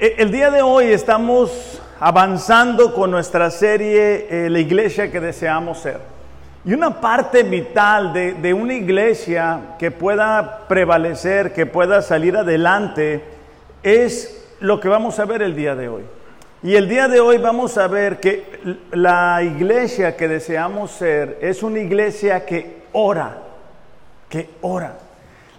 E, el día de hoy estamos avanzando con nuestra serie eh, La iglesia que deseamos ser. Y una parte vital de, de, una iglesia que pueda prevalecer, que pueda salir adelante, es lo que vamos a ver el día de hoy. Y el día de hoy vamos a ver que la iglesia que deseamos ser es una iglesia que ora, que ora.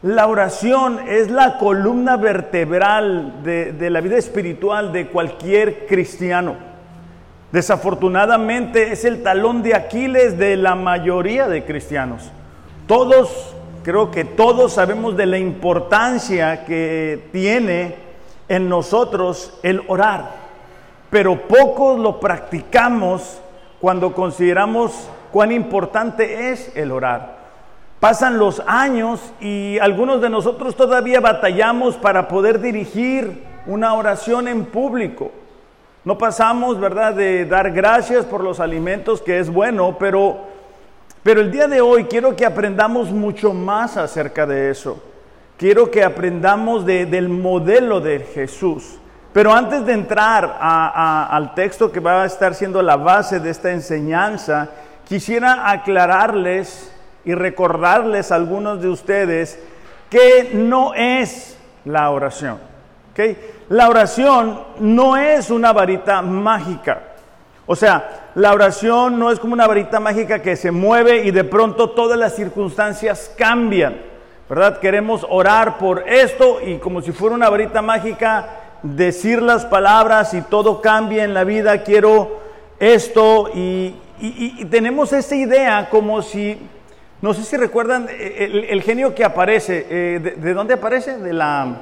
La oración es la columna vertebral de, la vida espiritual de cualquier cristiano. Desafortunadamente es el talón de Aquiles de la mayoría de cristianos. Todos, creo que todos sabemos de la importancia que tiene en nosotros el orar, pero pocos lo practicamos cuando consideramos cuán importante es el orar. Pasan los años y algunos de nosotros todavía batallamos para poder dirigir una oración en público. No pasamos, ¿verdad?, de dar gracias por los alimentos, que es bueno, pero, pero el día de hoy quiero que aprendamos mucho más acerca de eso. Quiero que aprendamos del modelo de Jesús. Pero antes de entrar al texto que va a estar siendo la base de esta enseñanza, quisiera aclararles y recordarles a algunos de ustedes que no es la oración. ¿okay? La oración no es una varita mágica. O sea, la oración no es como una varita mágica que se mueve y de pronto todas las circunstancias cambian. ¿Verdad? Queremos orar por esto y como si fuera una varita mágica, decir las palabras y todo cambia en la vida. Quiero esto y, y tenemos esa idea como si no sé si recuerdan eh, el, genio que aparece. Eh, de, dónde aparece? De la,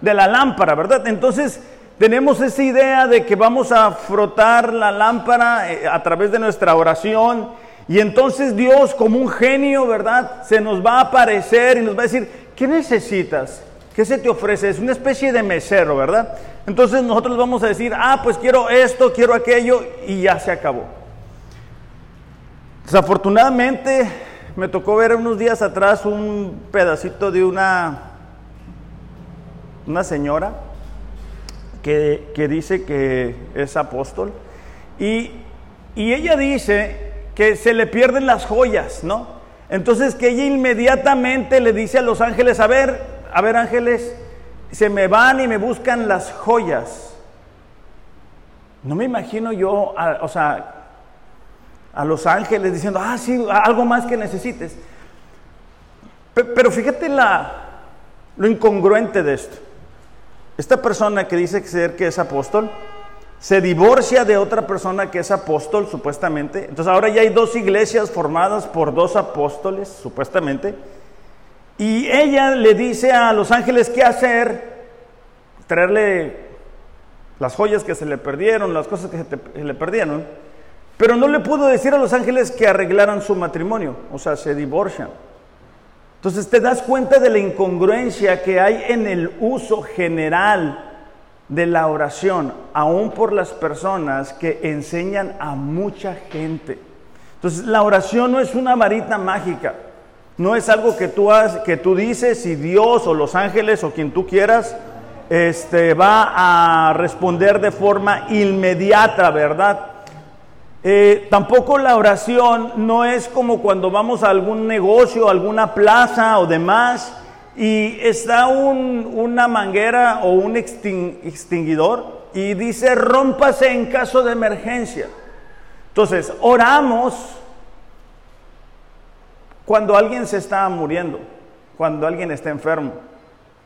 de la lámpara, ¿verdad? Entonces tenemos esa idea de que vamos a frotar la lámpara eh, a través de nuestra oración. Y entonces Dios como un genio, ¿verdad? Se nos va a aparecer y nos va a decir, ¿qué necesitas? ¿Qué se te ofrece? Es una especie de mesero, ¿verdad? Entonces nosotros vamos a decir, ah, pues quiero esto, quiero aquello, y ya se acabó. Desafortunadamente, me tocó ver unos días atrás un pedacito de una, una señora que, dice que es apóstol y, y ella dice que se le pierden las joyas, ¿no? Entonces que ella inmediatamente le dice a los ángeles, a ver, a ver ángeles, se me van y me buscan las joyas. No me imagino yo, o sea, a los ángeles diciendo, ah, sí, algo más que necesites. Pero fíjate la, lo incongruente de esto. Esta persona que dice ser que es apóstol, se divorcia de otra persona que es apóstol, supuestamente. Entonces ahora ya hay dos iglesias formadas por dos apóstoles, supuestamente. Y ella le dice a los ángeles qué hacer, traerle las joyas que se le perdieron, las cosas que se le perdieron. Pero no le pudo decir a los ángeles que arreglaran su matrimonio, o sea, se divorcian. Entonces te das cuenta de la incongruencia que hay en el uso general de la oración, aún por las personas que enseñan a mucha gente. Entonces la oración no es una varita mágica, no es algo que tú, que tú dices y Dios o los ángeles o quien tú quieras este, va a responder de forma inmediata, ¿verdad? Eh, tampoco la oración no es como cuando vamos a algún negocio, alguna plaza o demás y está una manguera o un extinguidor y dice rómpase en caso de emergencia. Entonces, oramos cuando alguien se está muriendo, cuando alguien está enfermo,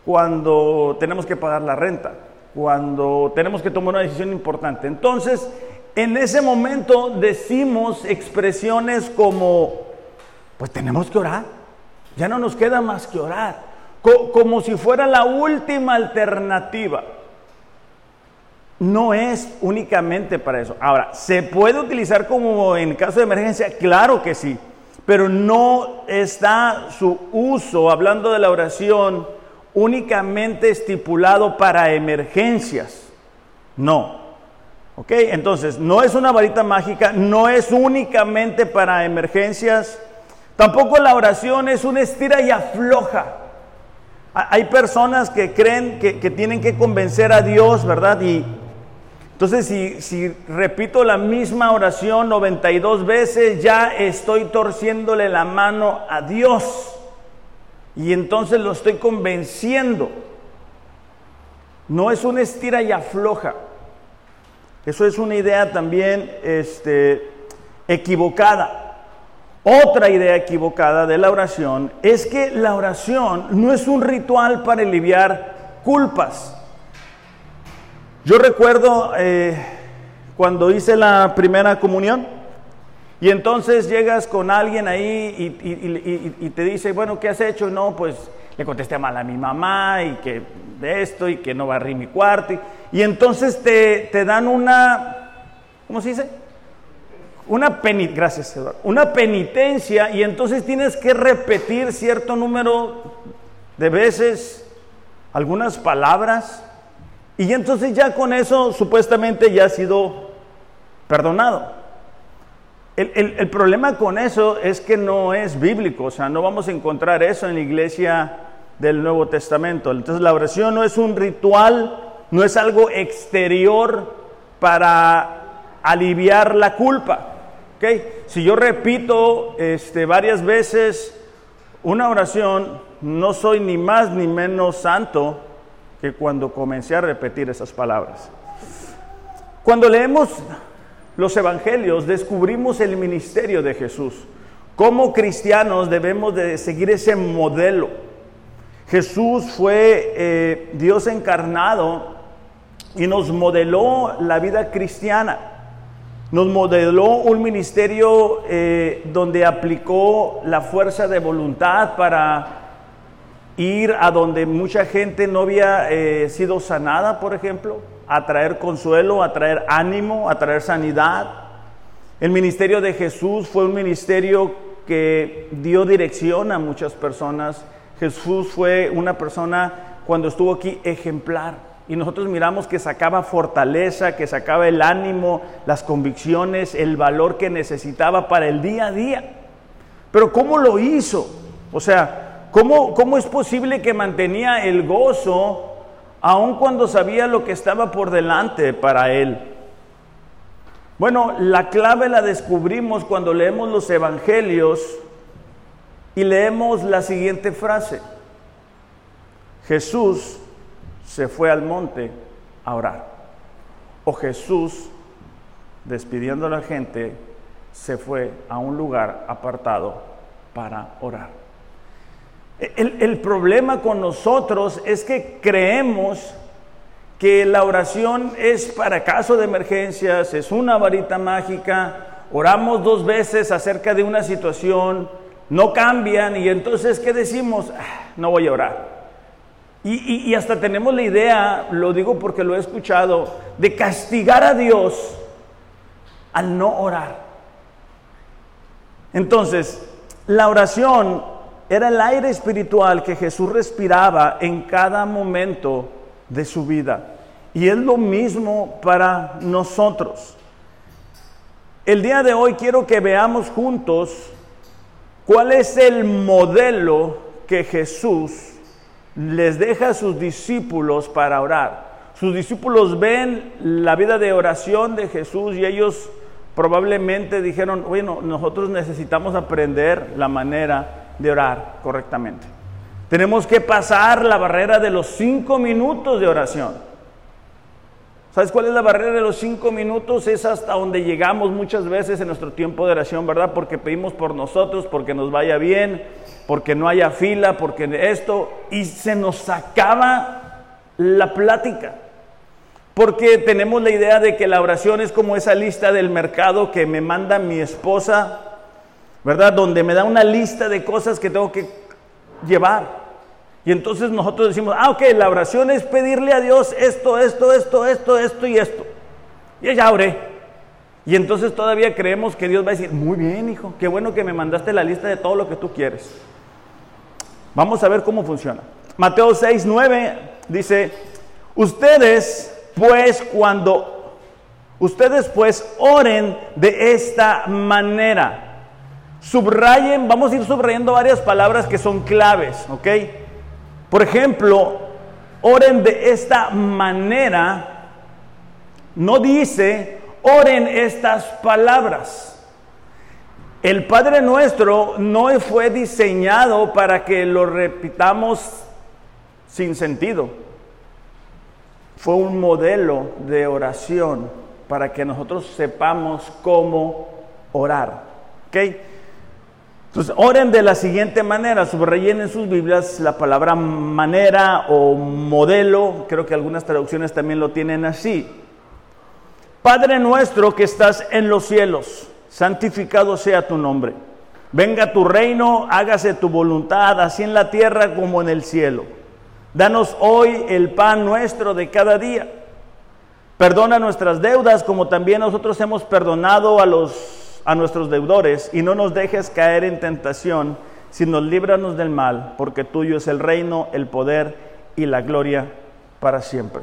cuando tenemos que pagar la renta, cuando tenemos que tomar una decisión importante. Entonces, en ese momento decimos expresiones como, pues tenemos que orar, ya no nos queda más que orar, como si fuera la última alternativa. No es únicamente para eso. Ahora, ¿se puede utilizar como en caso de emergencia? Claro que sí, pero no está su uso, hablando de la oración, únicamente estipulado para emergencias. No, ¿Ok? Entonces, no es una varita mágica, no es únicamente para emergencias, tampoco la oración es una estira y afloja. Hay personas que creen que, tienen que convencer a Dios, ¿verdad? Y entonces si, si repito la misma oración 92 veces, ya estoy torciéndole la mano a Dios. Y entonces lo estoy convenciendo. No es una estira y afloja. Eso es una idea también este, equivocada. Otra idea equivocada de la oración es que la oración no es un ritual para aliviar culpas. Yo recuerdo eh, cuando hice la primera comunión y entonces llegas con alguien ahí y, te dice, bueno, ¿qué has hecho? No, pues le contesté mal a mi mamá y que de esto y que no barrí mi cuarto. Y, entonces te, te dan una, ¿cómo se dice? una penitencia, gracias una penitencia y entonces tienes que repetir cierto número de veces algunas palabras y entonces ya con eso supuestamente ya ha sido perdonado. El, el, problema con eso es que no es bíblico, o sea, no vamos a encontrar eso en la iglesia del Nuevo Testamento. Entonces la oración no es un ritual, no es algo exterior para aliviar la culpa. Si yo repito este, varias veces una oración, no soy ni más ni menos santo que cuando comencé a repetir esas palabras. Cuando leemos los evangelios, descubrimos el ministerio de Jesús. Como cristianos debemos de seguir ese modelo. Jesús fue eh, Dios encarnado y nos modeló la vida cristiana. Nos modeló un ministerio eh, donde aplicó la fuerza de voluntad para ir a donde mucha gente no había eh, sido sanada, por ejemplo, a traer consuelo, a traer ánimo, a traer sanidad. El ministerio de Jesús fue un ministerio que dio dirección a muchas personas. Jesús fue una persona cuando estuvo aquí ejemplar y nosotros miramos que sacaba fortaleza, que sacaba el ánimo, las convicciones, el valor que necesitaba para el día a día. Pero ¿cómo lo hizo? O sea, ¿cómo, cómo es posible que mantenía el gozo aun cuando sabía lo que estaba por delante para él? Bueno, la clave la descubrimos cuando leemos los evangelios y leemos la siguiente frase. Jesús se fue al monte a orar. O Jesús, despidiendo a la gente, se fue a un lugar apartado para orar. El, el, problema con nosotros es que creemos que la oración es para caso de emergencias, es una varita mágica, oramos dos veces acerca de una situación, no cambian y entonces ¿qué decimos? Ah, no voy a orar. Y, hasta tenemos la idea, lo digo porque lo he escuchado, de castigar a Dios al no orar. Entonces, la oración era el aire espiritual que Jesús respiraba en cada momento de su vida. Y es lo mismo para nosotros. El día de hoy quiero que veamos juntos cuál es el modelo que Jesús les deja a sus discípulos para orar. Sus discípulos ven la vida de oración de Jesús y ellos probablemente dijeron, bueno, nosotros necesitamos aprender la manera de orar correctamente. Tenemos que pasar la barrera de los cinco minutos de oración. ¿Sabes cuál es la barrera de los cinco minutos? Es hasta donde llegamos muchas veces en nuestro tiempo de oración, ¿verdad? Porque pedimos por nosotros, porque nos vaya bien, porque no haya fila, porque esto, y se nos acaba la plática. Porque tenemos la idea de que la oración es como esa lista del mercado que me manda mi esposa, ¿verdad? Donde me da una lista de cosas que tengo que llevar. Y entonces nosotros decimos, ah, ok, la oración es pedirle a Dios esto, esto, esto, esto, esto y esto. Y ya oré. Y entonces todavía creemos que Dios va a decir, muy bien, hijo, qué bueno que me mandaste la lista de todo lo que tú quieres. Vamos a ver cómo funciona. Mateo 6, 9 dice, ustedes pues cuando, ustedes pues oren de esta manera. Subrayen, vamos a ir subrayando varias palabras que son claves, ¿ok? Por ejemplo, oren de esta manera, no dice, oren estas palabras. El Padre nuestro no fue diseñado para que lo repitamos sin sentido. Fue un modelo de oración para que nosotros sepamos cómo orar. ¿Ok? Entonces, oren de la siguiente manera, subrayen en sus Biblias la palabra manera o modelo, creo que algunas traducciones también lo tienen así. Padre nuestro que estás en los cielos, santificado sea tu nombre. Venga tu reino, hágase tu voluntad, así en la tierra como en el cielo. Danos hoy el pan nuestro de cada día. Perdona nuestras deudas como también nosotros hemos perdonado a los a nuestros deudores y no nos dejes caer en tentación, sino líbranos del mal, porque tuyo es el reino, el poder y la gloria para siempre.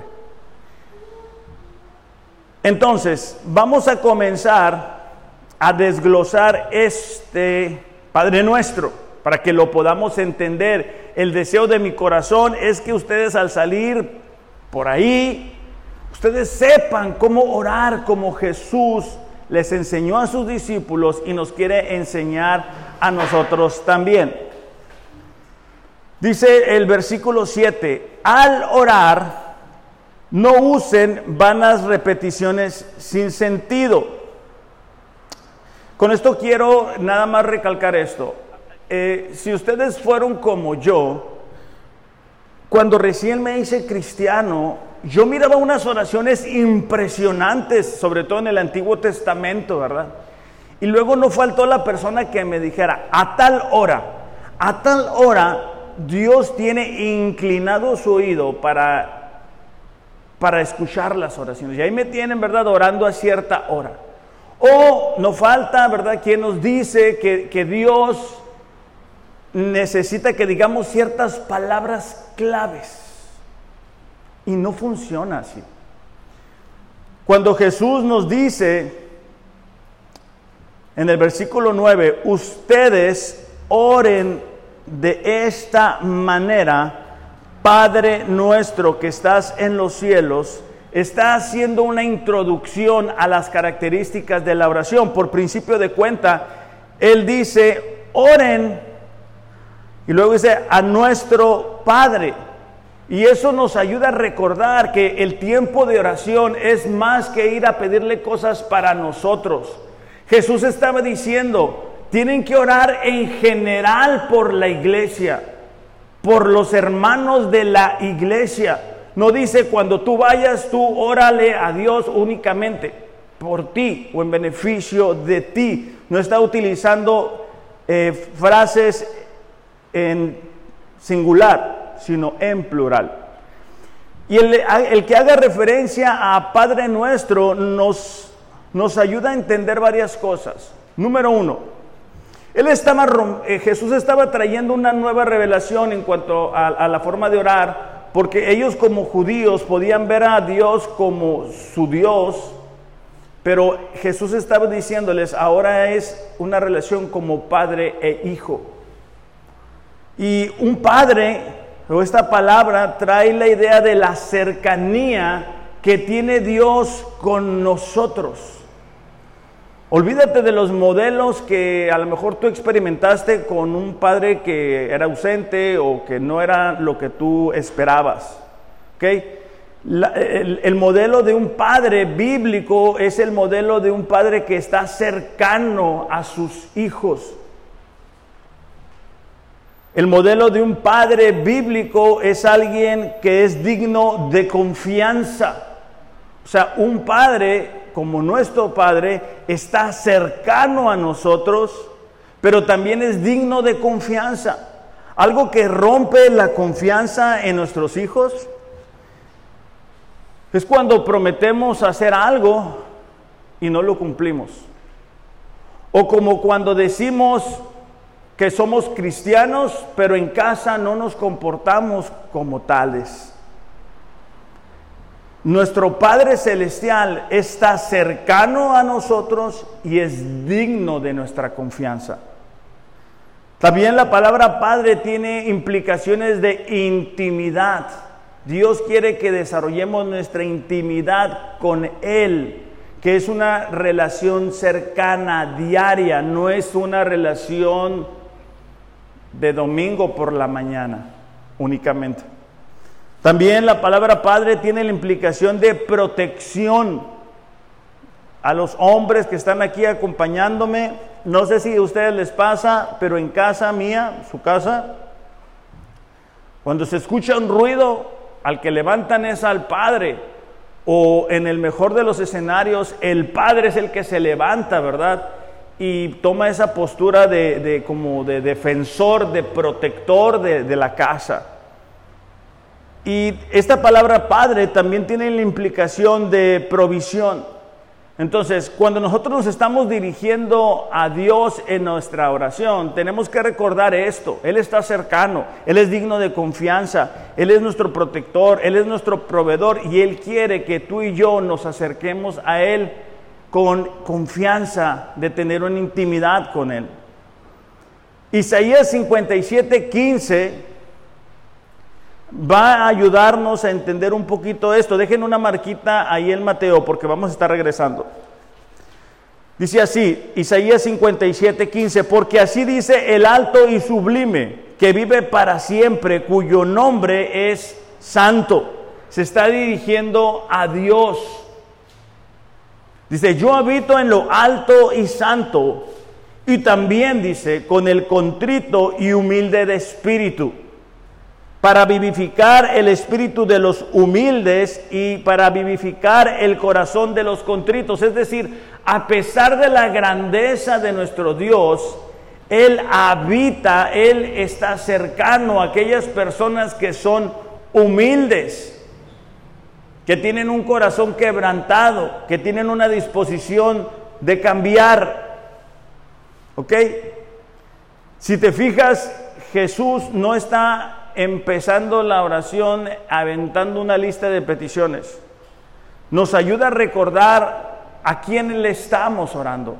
Entonces, vamos a comenzar a desglosar este Padre nuestro para que lo podamos entender. El deseo de mi corazón es que ustedes al salir por ahí, ustedes sepan cómo orar como Jesús les enseñó a sus discípulos y nos quiere enseñar a nosotros también. Dice el versículo 7, al orar, no usen vanas repeticiones sin sentido. Con esto quiero nada más recalcar esto. Eh, si ustedes fueron como yo, cuando recién me hice cristiano, yo miraba unas oraciones impresionantes, sobre todo en el Antiguo Testamento, ¿verdad? Y luego no faltó la persona que me dijera, a tal hora, a tal hora, Dios tiene inclinado su oído para, para escuchar las oraciones. Y ahí me tienen, ¿verdad?, orando a cierta hora. O no falta, ¿verdad?, quien nos dice que, que Dios necesita que digamos ciertas palabras claves. Y no funciona así. Cuando Jesús nos dice en el versículo 9, ustedes oren de esta manera, Padre nuestro que estás en los cielos, está haciendo una introducción a las características de la oración. Por principio de cuenta, Él dice, oren, y luego dice, a nuestro Padre. Y eso nos ayuda a recordar que el tiempo de oración es más que ir a pedirle cosas para nosotros. Jesús estaba diciendo, tienen que orar en general por la iglesia, por los hermanos de la iglesia. No dice cuando tú vayas, tú órale a Dios únicamente por ti o en beneficio de ti. No está utilizando eh, frases en singular sino en plural. Y el, que haga referencia a Padre Nuestro nos, nos ayuda a entender varias cosas. Número uno, él estaba, eh, Jesús estaba trayendo una nueva revelación en cuanto a la forma de orar, porque ellos como judíos podían ver a Dios como su Dios, pero Jesús estaba diciéndoles, ahora es una relación como padre e hijo. Y un padre pero esta palabra trae la idea de la cercanía que tiene Dios con nosotros. Olvídate de los modelos que a lo mejor tú experimentaste con un padre que era ausente o que no era lo que tú esperabas. el, el modelo de un padre bíblico es el modelo de un padre que está cercano a sus hijos. El modelo de un padre bíblico es alguien que es digno de confianza. O sea, un padre como nuestro padre está cercano a nosotros, pero también es digno de confianza. Algo que rompe la confianza en nuestros hijos es cuando prometemos hacer algo y no lo cumplimos. O como cuando decimos que somos cristianos, pero en casa no nos comportamos como tales. Nuestro Padre Celestial está cercano a nosotros y es digno de nuestra confianza. También la palabra Padre tiene implicaciones de intimidad. Dios quiere que desarrollemos nuestra intimidad con Él, que es una relación cercana, diaria, no es una relación de domingo por la mañana únicamente. También la palabra Padre tiene la implicación de protección a los hombres que están aquí acompañándome. No sé si a ustedes les pasa, pero en casa mía, su casa, cuando se escucha un ruido, al que levantan es al Padre. O en el mejor de los escenarios, el Padre es el que se levanta, ¿verdad? Y toma esa postura de, como de defensor, de protector de, de la casa. Y esta palabra Padre también tiene la implicación de provisión. Entonces, cuando nosotros nos estamos dirigiendo a Dios en nuestra oración, tenemos que recordar esto. Él está cercano, Él es digno de confianza, Él es nuestro protector, Él es nuestro proveedor y Él quiere que tú y yo nos acerquemos a Él con confianza de tener una intimidad con Él. Isaías 57, 15 va a ayudarnos a entender un poquito esto. Dejen una marquita ahí en Mateo porque vamos a estar regresando. Dice así, Isaías 57, 15, porque así dice el alto y sublime, que vive para siempre, cuyo nombre es santo. Se está dirigiendo a Dios. Dice, yo habito en lo alto y santo, y también dice, con el contrito y humilde de espíritu para vivificar el espíritu de los humildes y para vivificar el corazón de los contritos. Es decir, a pesar de la grandeza de nuestro Dios, Él habita, Él está cercano a aquellas personas que son humildes, que tienen un corazón quebrantado, que tienen una disposición de cambiar. ¿Ok? Si te fijas, Jesús no está empezando la oración aventando una lista de peticiones. Nos ayuda a recordar a quién le estamos orando.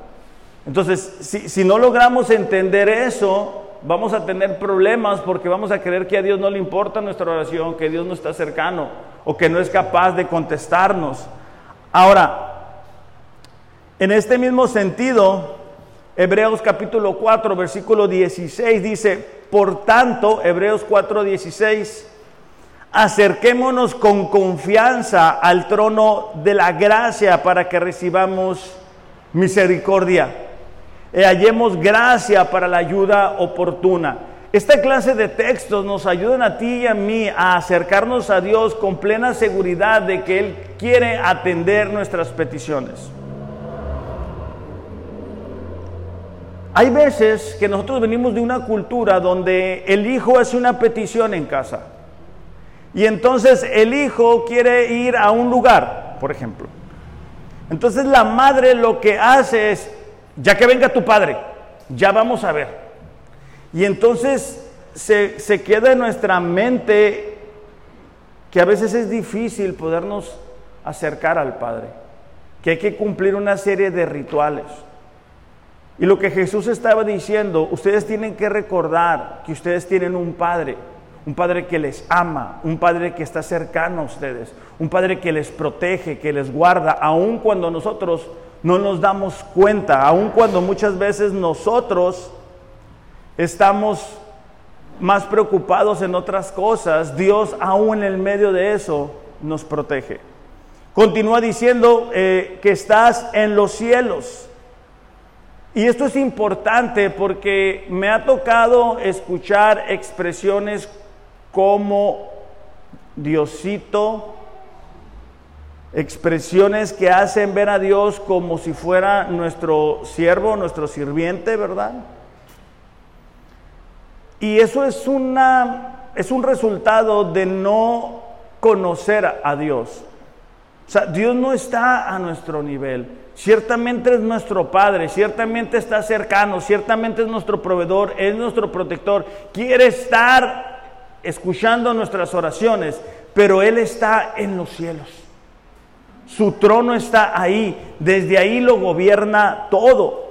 Entonces, si, si, no logramos entender eso, vamos a tener problemas porque vamos a creer que a Dios no le importa nuestra oración, que Dios no está cercano o que no es capaz de contestarnos. Ahora, en este mismo sentido, Hebreos capítulo 4, versículo 16 dice, por tanto, Hebreos 4, 16, acerquémonos con confianza al trono de la gracia para que recibamos misericordia y hallemos gracia para la ayuda oportuna. Esta clase de textos nos ayudan a ti y a mí a acercarnos a Dios con plena seguridad de que Él quiere atender nuestras peticiones. Hay veces que nosotros venimos de una cultura donde el hijo hace una petición en casa. Y entonces el hijo quiere ir a un lugar, por ejemplo. Entonces la madre lo que hace es, ya que venga tu padre, ya vamos a ver. Y entonces se, se queda en nuestra mente que a veces es difícil podernos acercar al Padre, que hay que cumplir una serie de rituales. Y lo que Jesús estaba diciendo, ustedes tienen que recordar que ustedes tienen un Padre, un Padre que les ama, un Padre que está cercano a ustedes, un Padre que les protege, que les guarda, aun cuando nosotros no nos damos cuenta, aun cuando muchas veces nosotros estamos más preocupados en otras cosas, Dios aún en el medio de eso nos protege. Continúa diciendo eh, que estás en los cielos. Y esto es importante porque me ha tocado escuchar expresiones como Diosito, expresiones que hacen ver a Dios como si fuera nuestro siervo, nuestro sirviente, ¿verdad? Y eso es una es un resultado de no conocer a Dios. O sea, Dios no está a nuestro nivel. Ciertamente es nuestro Padre, ciertamente está cercano, ciertamente es nuestro proveedor, es nuestro protector. Quiere estar escuchando nuestras oraciones, pero Él está en los cielos. Su trono está ahí, desde ahí lo gobierna todo.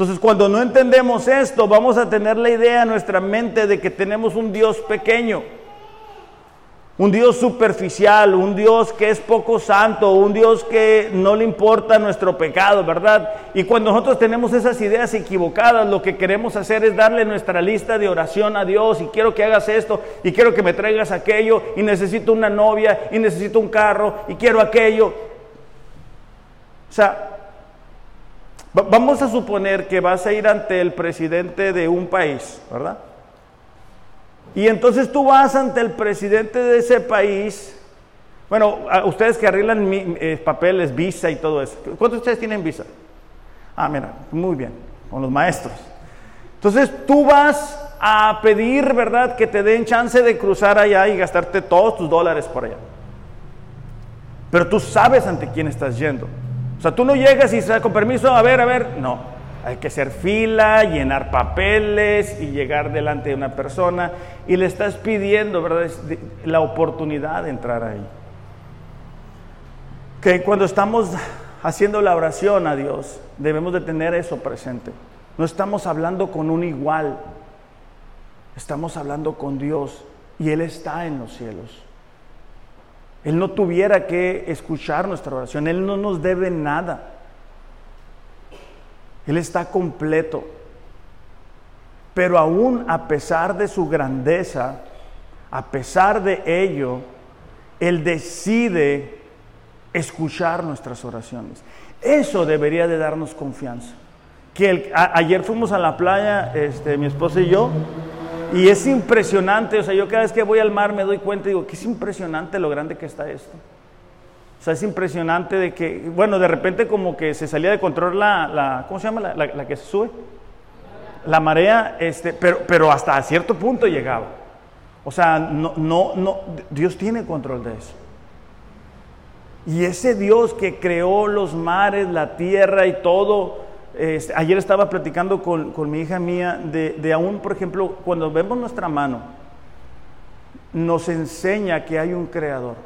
Entonces, cuando no entendemos esto, vamos a tener la idea en nuestra mente de que tenemos un Dios pequeño, un Dios superficial, un Dios que es poco santo, un Dios que no le importa nuestro pecado, ¿verdad? Y cuando nosotros tenemos esas ideas equivocadas, lo que queremos hacer es darle nuestra lista de oración a Dios y quiero que hagas esto y quiero que me traigas aquello y necesito una novia y necesito un carro y quiero aquello. O sea, Vamos a suponer que vas a ir ante el presidente de un país, ¿verdad? Y entonces tú vas ante el presidente de ese país. Bueno, ustedes que arreglan eh, papeles, visa y todo eso. ¿Cuántos de ustedes tienen visa? Ah, mira, muy bien, con los maestros. Entonces tú vas a pedir, ¿verdad?, que te den chance de cruzar allá y gastarte todos tus dólares por allá. Pero tú sabes ante quién estás yendo. O sea, tú no llegas y con permiso, a ver, a ver, no. Hay que hacer fila, llenar papeles y llegar delante de una persona y le estás pidiendo, ¿verdad? La oportunidad de entrar ahí. Que cuando estamos haciendo la oración a Dios, debemos de tener eso presente. No estamos hablando con un igual, estamos hablando con Dios y Él está en los cielos. Él no tuviera que escuchar nuestra oración. Él no nos debe nada. Él está completo. Pero aún a pesar de su grandeza, a pesar de ello, Él decide escuchar nuestras oraciones. Eso debería de darnos confianza. Que ayer fuimos a la playa, este, mi esposa y yo, y es impresionante, o sea, yo cada vez que voy al mar me doy cuenta y digo, que es impresionante lo grande que está esto. O sea, es impresionante de que, bueno, de repente como que se salía de control la, ¿cómo se llama? La, la, que se sube. La marea, este, pero, pero hasta cierto punto llegaba. O sea, no, no, no, Dios tiene control de eso. Y ese Dios que creó los mares, la tierra y todo, este, ayer estaba platicando con, mi hija mía de, de, aún, por ejemplo, cuando vemos nuestra mano, nos enseña que hay un creador,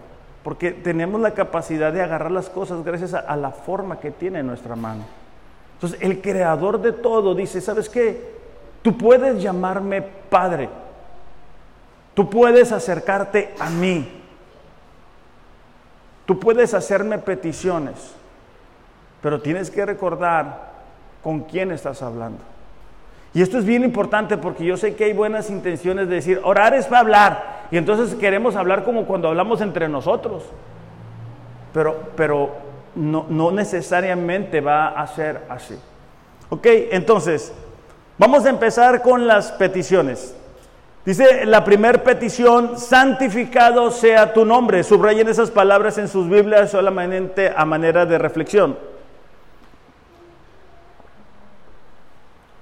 porque tenemos la capacidad de agarrar las cosas gracias a, la forma que tiene nuestra mano. Entonces, el creador de todo dice, ¿sabes qué? Tú puedes llamarme Padre, tú puedes acercarte a mí, tú puedes hacerme peticiones, pero tienes que recordar con quién estás hablando. Y esto es bien importante porque yo sé que hay buenas intenciones de decir, orar es para hablar. Y entonces queremos hablar como cuando hablamos entre nosotros. Pero, pero no, no necesariamente va a ser así. Ok, entonces, vamos a empezar con las peticiones. Dice la primera petición, santificado sea tu nombre. Subrayen esas palabras en sus Biblias solamente a manera de reflexión.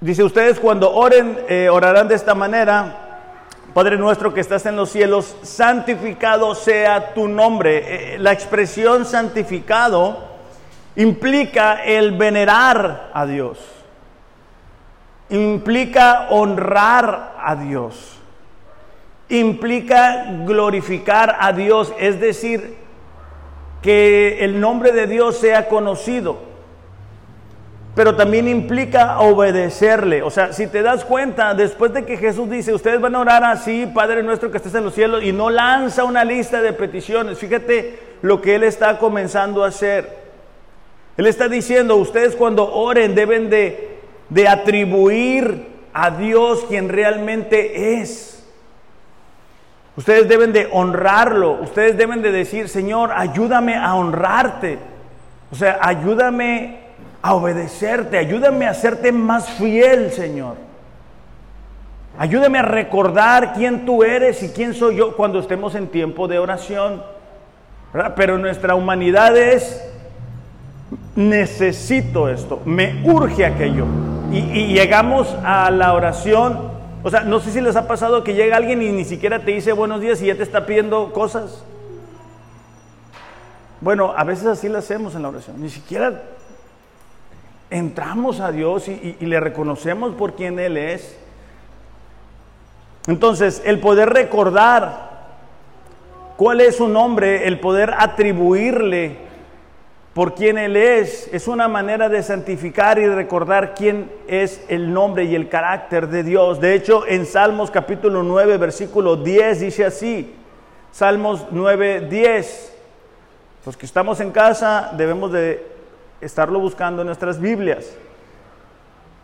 Dice, ustedes cuando oren, eh, orarán de esta manera. Padre nuestro que estás en los cielos, santificado sea tu nombre. Eh, la expresión santificado implica el venerar a Dios. Implica honrar a Dios. Implica glorificar a Dios, es decir, que el nombre de Dios sea conocido pero también implica obedecerle. O sea, si te das cuenta, después de que Jesús dice, ustedes van a orar así, Padre nuestro que estés en los cielos, y no lanza una lista de peticiones, fíjate lo que Él está comenzando a hacer. Él está diciendo, ustedes cuando oren deben de, de atribuir a Dios quien realmente es. Ustedes deben de honrarlo, ustedes deben de decir, Señor, ayúdame a honrarte. O sea, ayúdame a obedecerte. Ayúdame a hacerte más fiel, Señor. Ayúdame a recordar quién tú eres y quién soy yo cuando estemos en tiempo de oración. Pero nuestra humanidad es, necesito esto, me urge aquello. Y, llegamos a la oración. O sea, no sé si les ha pasado que llega alguien y ni siquiera te dice buenos días y ya te está pidiendo cosas. Bueno, a veces así lo hacemos en la oración. Ni siquiera entramos a Dios y, le reconocemos por quien Él es. Entonces, el poder recordar cuál es su nombre, el poder atribuirle por quién Él es. Es una manera de santificar y recordar quién es el nombre y el carácter de Dios. De hecho, en Salmos capítulo 9, versículo 10 dice así. Salmos 9, 10. Los que estamos en casa debemos de estarlo buscando en nuestras Biblias.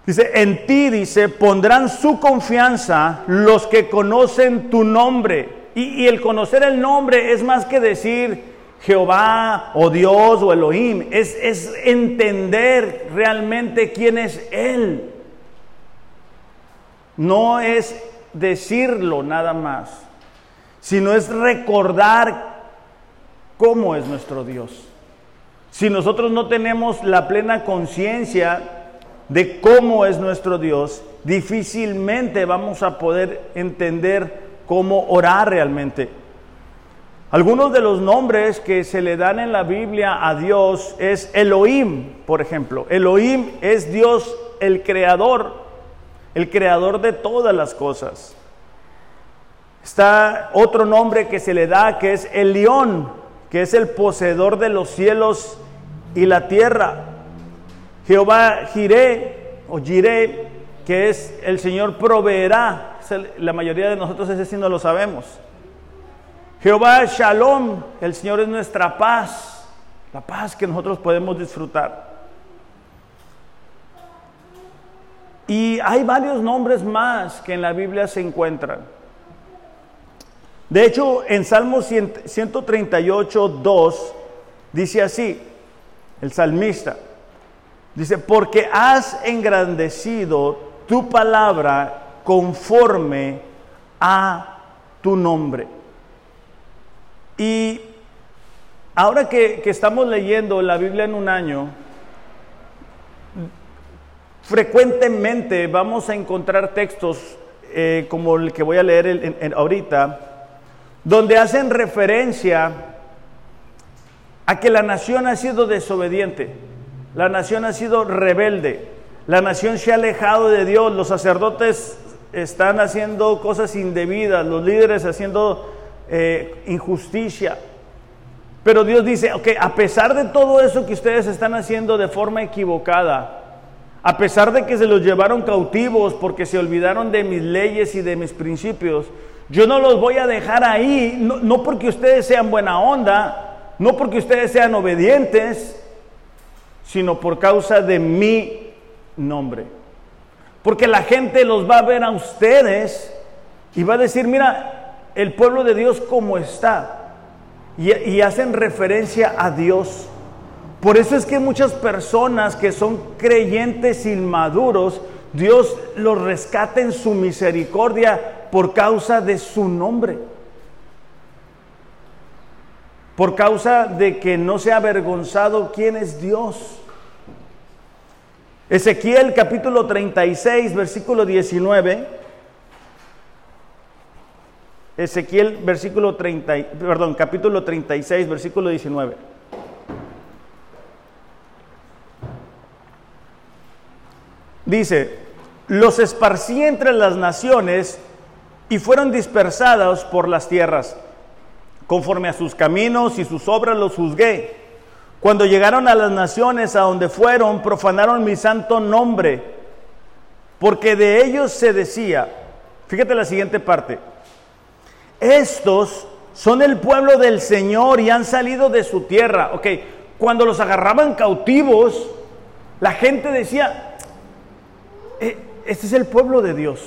Dice, en ti, dice, pondrán su confianza los que conocen tu nombre. Y, y el conocer el nombre es más que decir, Jehová o Dios o Elohim, es, es entender realmente quién es Él. No es decirlo nada más, sino es recordar cómo es nuestro Dios. Si nosotros no tenemos la plena conciencia de cómo es nuestro Dios, difícilmente vamos a poder entender cómo orar realmente. Algunos de los nombres que se le dan en la Biblia a Dios es Elohim, por ejemplo. Elohim es Dios el creador, el creador de todas las cosas. Está otro nombre que se le da que es Elión, que es el poseedor de los cielos y la tierra. Jehová Jiré o Jiré, que es el Señor proveerá. La mayoría de nosotros ese sí no lo sabemos. Jehová Shalom, el Señor es nuestra paz, la paz que nosotros podemos disfrutar. Y hay varios nombres más que en la Biblia se encuentran. De hecho, en Salmo 138, 2, dice así, el salmista, dice, porque has engrandecido tu palabra conforme a tu nombre. Y ahora que, estamos leyendo la Biblia en un año, frecuentemente vamos a encontrar textos eh, como el que voy a leer ahorita, donde hacen referencia a que la nación ha sido desobediente, la nación ha sido rebelde, la nación se ha alejado de Dios, los sacerdotes están haciendo cosas indebidas, los líderes haciendo eh, injusticia. Pero Dios dice, ok, a pesar de todo eso que ustedes están haciendo de forma equivocada, a pesar de que se los llevaron cautivos porque se olvidaron de mis leyes y de mis principios, yo no los voy a dejar ahí, no, porque ustedes sean buena onda, no porque ustedes sean obedientes, sino por causa de mi nombre. Porque la gente los va a ver a ustedes y va a decir, mira, el pueblo de Dios como está. Y, hacen referencia a Dios. Por eso es que muchas personas que son creyentes inmaduros, Dios los rescata en su misericordia por causa de su nombre. Por causa de que no se ha avergonzado quién es Dios. Ezequiel capítulo 36, versículo 19. Ezequiel versículo 30, perdón, capítulo 36, versículo 19. Dice, los esparcí entre las naciones y fueron dispersados por las tierras. Conforme a sus caminos y sus obras los juzgué. Cuando llegaron a las naciones a donde fueron, profanaron mi santo nombre, porque de ellos se decía, fíjate la siguiente parte, estos son el pueblo del Señor y han salido de su tierra. Ok, cuando los agarraban cautivos, la gente decía, eh, este es el pueblo de Dios,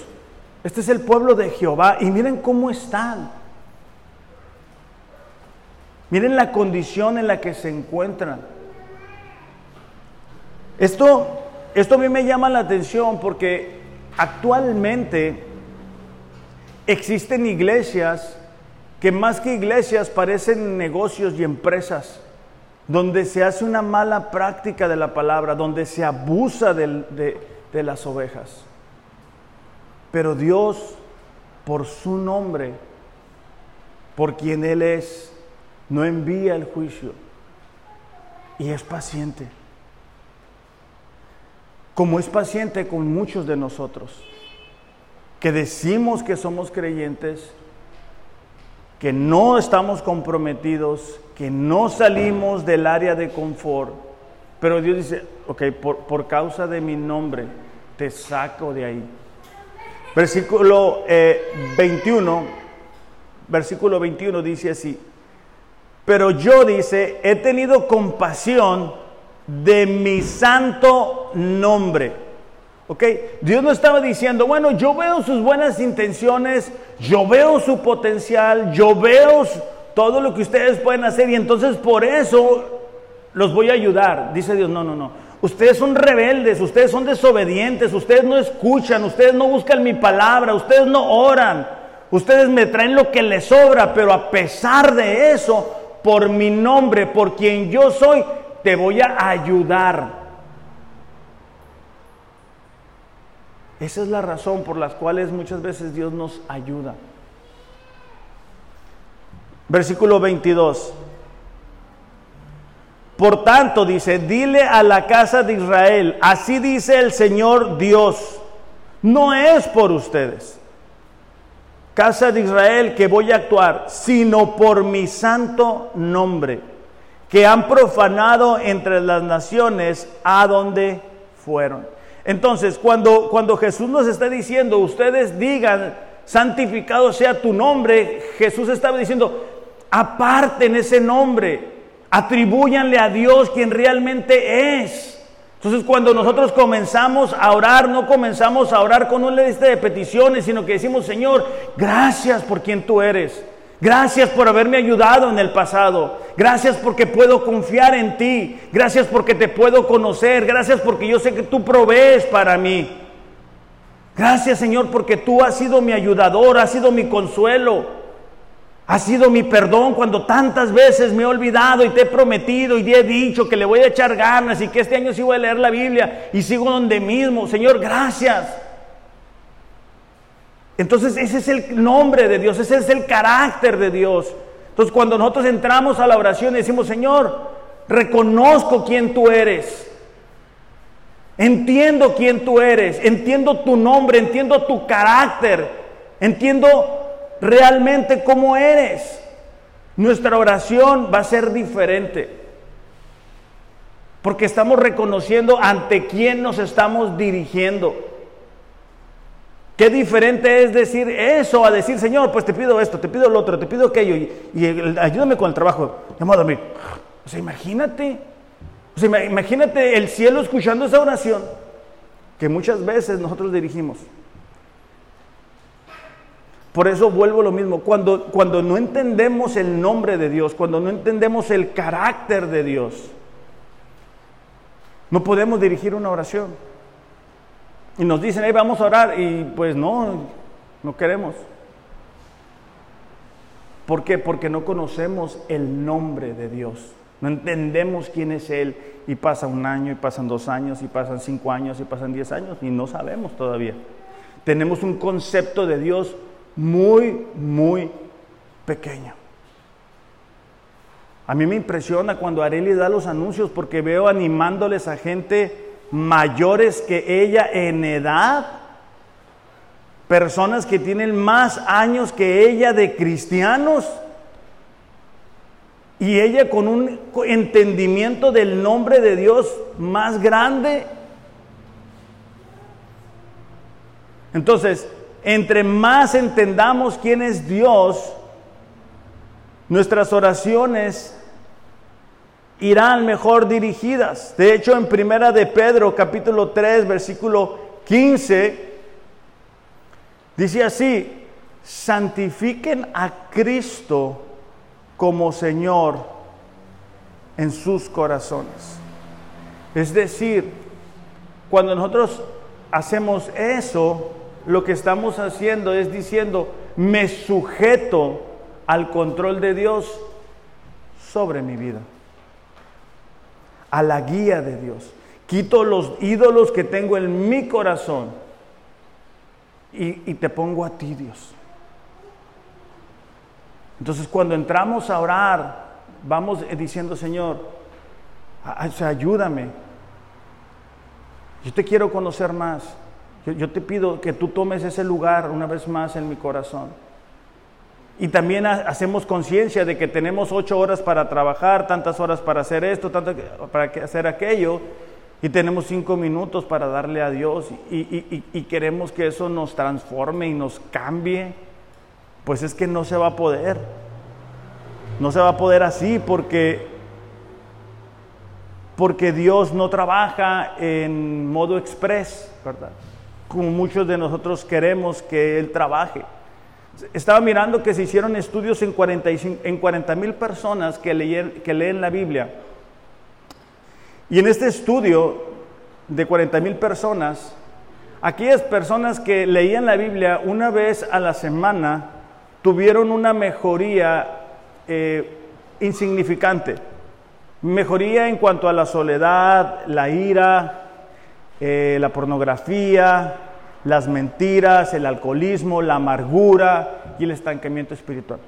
este es el pueblo de Jehová y miren cómo están. Miren la condición en la que se encuentran. Esto, esto a mí me llama la atención porque actualmente Existen iglesias que más que iglesias parecen negocios y empresas, donde se hace una mala práctica de la palabra, donde se abusa de, de las ovejas. Pero Dios, por su nombre, por quien Él es, no envía el juicio y es paciente. Como es paciente con muchos de nosotros que decimos que somos creyentes, que no estamos comprometidos, que no salimos del área de confort, pero Dios dice, ok, por, causa de mi nombre, te saco de ahí. Versículo 21, eh, versículo 21 dice así, pero yo dice, he tenido compasión de mi santo nombre. ¿Ok? Dios no estaba diciendo, bueno, yo veo sus buenas intenciones, yo veo su potencial, yo veo todo lo que ustedes pueden hacer y entonces por eso los voy a ayudar. Dice Dios, no, no, no. Ustedes son rebeldes, ustedes son desobedientes, ustedes no escuchan, ustedes no buscan mi palabra, ustedes no oran, ustedes me traen lo que les sobra, pero a pesar de eso, por mi nombre, por quien yo soy, te voy a ayudar. Esa es la razón por la cual muchas veces Dios nos ayuda. Versículo 22. Por tanto, dice, dile a la casa de Israel, así dice el Señor Dios, no es por ustedes, casa de Israel, que voy a actuar, sino por mi santo nombre, que han profanado entre las naciones a donde fueron. Entonces, cuando, cuando Jesús nos está diciendo, ustedes digan, santificado sea tu nombre, Jesús estaba diciendo, aparten ese nombre, atribúyanle a Dios quien realmente es. Entonces cuando nosotros comenzamos a orar, no comenzamos a orar con una lista de peticiones, sino que decimos, Señor, gracias por quien tú eres. Gracias por haberme ayudado en el pasado. Gracias porque puedo confiar en ti. Gracias porque te puedo conocer. Gracias porque yo sé que tú provees para mí. Gracias Señor porque tú has sido mi ayudador, has sido mi consuelo. Has sido mi perdón cuando tantas veces me he olvidado y te he prometido y te he dicho que le voy a echar ganas y que este año sí voy a leer la Biblia y sigo donde mismo. Señor, gracias. Entonces ese es el nombre de Dios, ese es el carácter de Dios. Entonces cuando nosotros entramos a la oración y decimos, Señor, reconozco quién tú eres. Entiendo quién tú eres, entiendo tu nombre, entiendo tu carácter, entiendo realmente cómo eres. Nuestra oración va a ser diferente. Porque estamos reconociendo ante quién nos estamos dirigiendo. Qué diferente es decir eso a decir, Señor, pues te pido esto, te pido lo otro, te pido aquello y, ayúdame con el trabajo. Llamo a dormir. O sea, imagínate, imagínate el cielo escuchando esa oración que muchas veces nosotros dirigimos. Por eso vuelvo a lo mismo, cuando, cuando no entendemos el nombre de Dios, cuando no entendemos el carácter de Dios, no podemos dirigir una oración. Y nos dicen, vamos a orar. Y pues no, no queremos. ¿Por qué? Porque no conocemos el nombre de Dios. No entendemos quién es Él. Y pasa un año, y pasan dos años, y pasan cinco años, y pasan diez años, y no sabemos todavía. Tenemos un concepto de Dios muy, muy pequeño. A mí me impresiona cuando Areli da los anuncios porque veo animándoles a gente mayores que ella en edad, personas que tienen más años que ella de cristianos, y ella con un entendimiento del nombre de Dios más grande. Entonces, entre más entendamos quién es Dios, nuestras oraciones irán mejor dirigidas. De hecho, en Primera de Pedro, capítulo 3, versículo 15, dice así, santifiquen a Cristo como Señor en sus corazones. Es decir, cuando nosotros hacemos eso, lo que estamos haciendo es diciendo, me sujeto al control de Dios sobre mi vida a la guía de Dios. Quito los ídolos que tengo en mi corazón y, te pongo a ti, Dios. Entonces cuando entramos a orar, vamos diciendo, Señor, ayúdame. Yo te quiero conocer más. Yo, te pido que tú tomes ese lugar una vez más en mi corazón. Y también hacemos conciencia de que tenemos ocho horas para trabajar, tantas horas para hacer esto, tantas para hacer aquello, y tenemos cinco minutos para darle a Dios y, queremos que eso nos transforme y nos cambie, pues es que no se va a poder. No se va a poder así porque porque Dios no trabaja en modo express, ¿verdad? Como muchos de nosotros queremos que Él trabaje. Estaba mirando que se hicieron estudios en 40 mil personas que, que leen la Biblia y en este estudio de 40 mil personas, aquellas personas que leían la Biblia una vez a la semana tuvieron una mejoría eh, insignificante. Mejoría en cuanto a la soledad, la ira, eh, la pornografía, las mentiras, el alcoholismo, la amargura y el estancamiento espiritual.